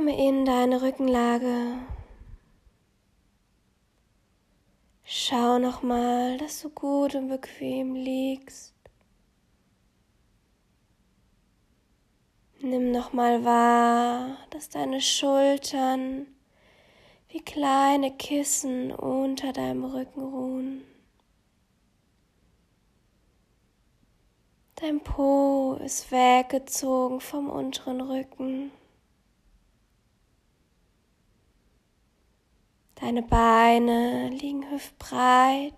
Komme in deine Rückenlage. Schau nochmal, dass du gut und bequem liegst. Nimm nochmal wahr, dass deine Schultern wie kleine Kissen unter deinem Rücken ruhen. Dein Po ist weggezogen vom unteren Rücken. Deine Beine liegen hüftbreit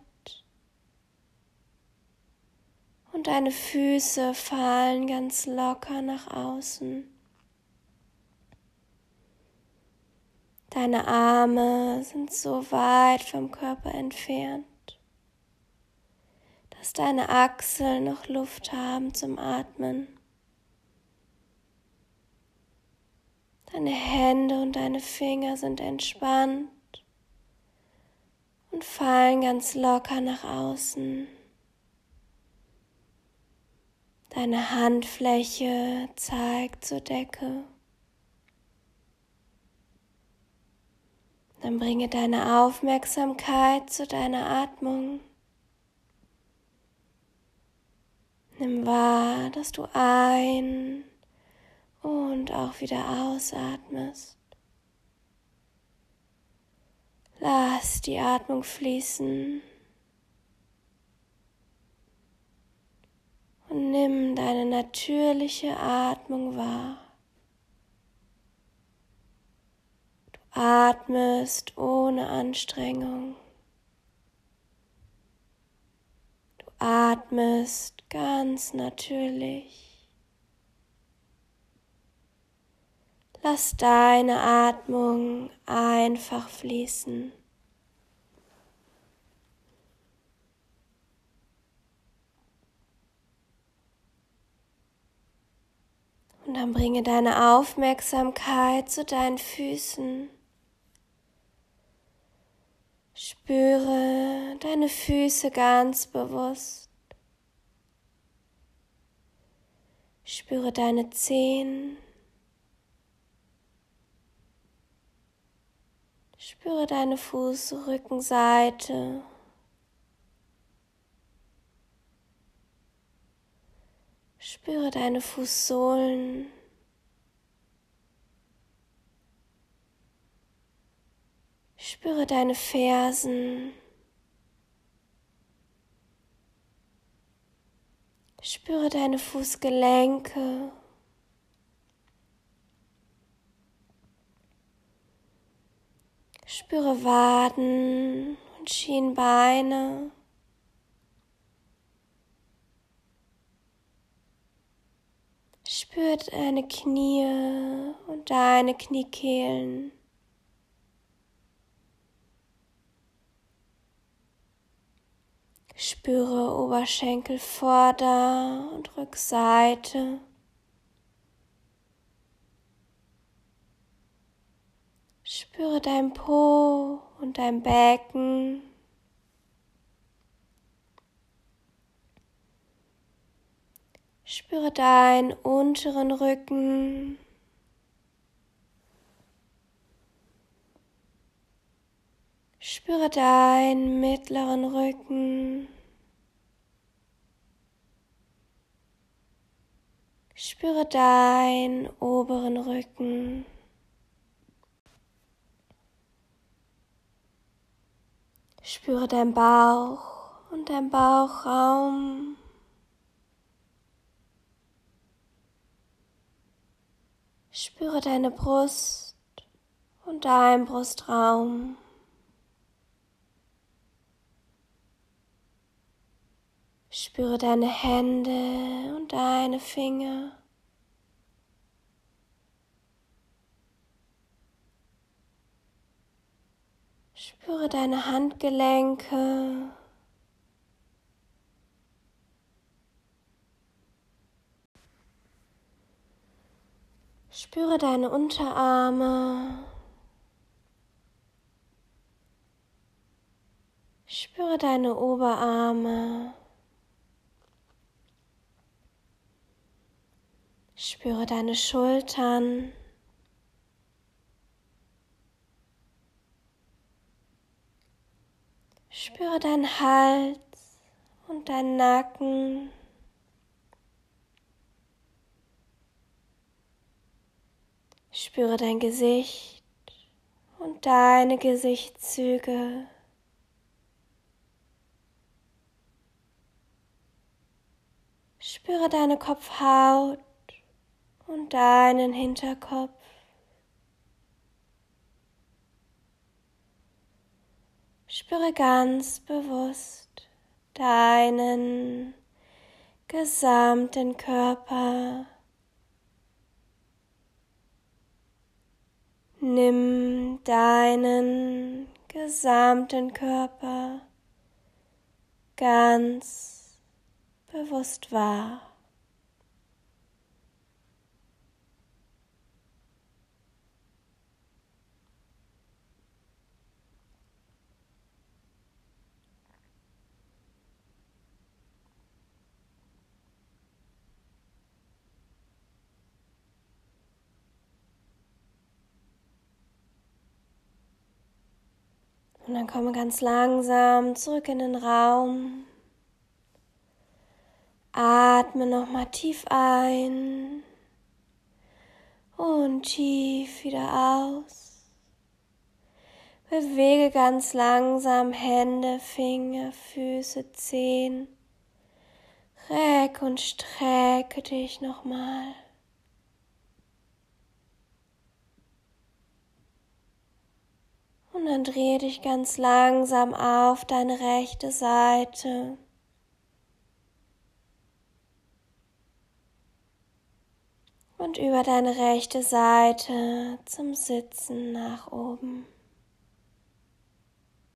und deine Füße fallen ganz locker nach außen. Deine Arme sind so weit vom Körper entfernt, dass deine Achseln noch Luft haben zum Atmen. Deine Hände und deine Finger sind entspannt fallen ganz locker nach außen. Deine Handfläche zeigt zur Decke. Dann bringe deine Aufmerksamkeit zu deiner Atmung. Nimm wahr, dass du ein und auch wieder ausatmest. Lass die Atmung fließen und nimm deine natürliche Atmung wahr. Du atmest ohne Anstrengung. Du atmest ganz natürlich. Lass deine Atmung einfach fließen. Und dann bringe deine Aufmerksamkeit zu deinen Füßen. Spüre deine Füße ganz bewusst. Spüre deine Zehen. Spüre deine Fußrückenseite. Spüre deine Fußsohlen. Spüre deine Fersen. Spüre deine Fußgelenke. Spüre Waden und Schienbeine. Spür deine Knie und deine Kniekehlen. Spüre Oberschenkel Vorder- und Rückseite. Spüre dein Po und dein Becken. Spüre deinen unteren Rücken. Spüre deinen mittleren Rücken. Spüre deinen oberen Rücken. Spüre deinen Bauch und deinen Bauchraum. Spüre deine Brust und deinen Brustraum. Spüre deine Hände und deine Finger. Spüre deine Handgelenke. Spüre deine Unterarme. Spüre deine Oberarme. Spüre deine Schultern. Spüre deinen Hals und deinen Nacken. Spüre dein Gesicht und deine Gesichtszüge. Spüre deine Kopfhaut und deinen Hinterkopf. Spüre ganz bewusst deinen gesamten Körper. Nimm deinen gesamten Körper ganz bewusst wahr. Und dann komme ganz langsam zurück in den Raum. Atme nochmal tief ein und tief wieder aus. Bewege ganz langsam Hände, Finger, Füße, Zehen. Reck und strecke dich nochmal. Und dann drehe dich ganz langsam auf deine rechte Seite. Und über deine rechte Seite zum Sitzen nach oben.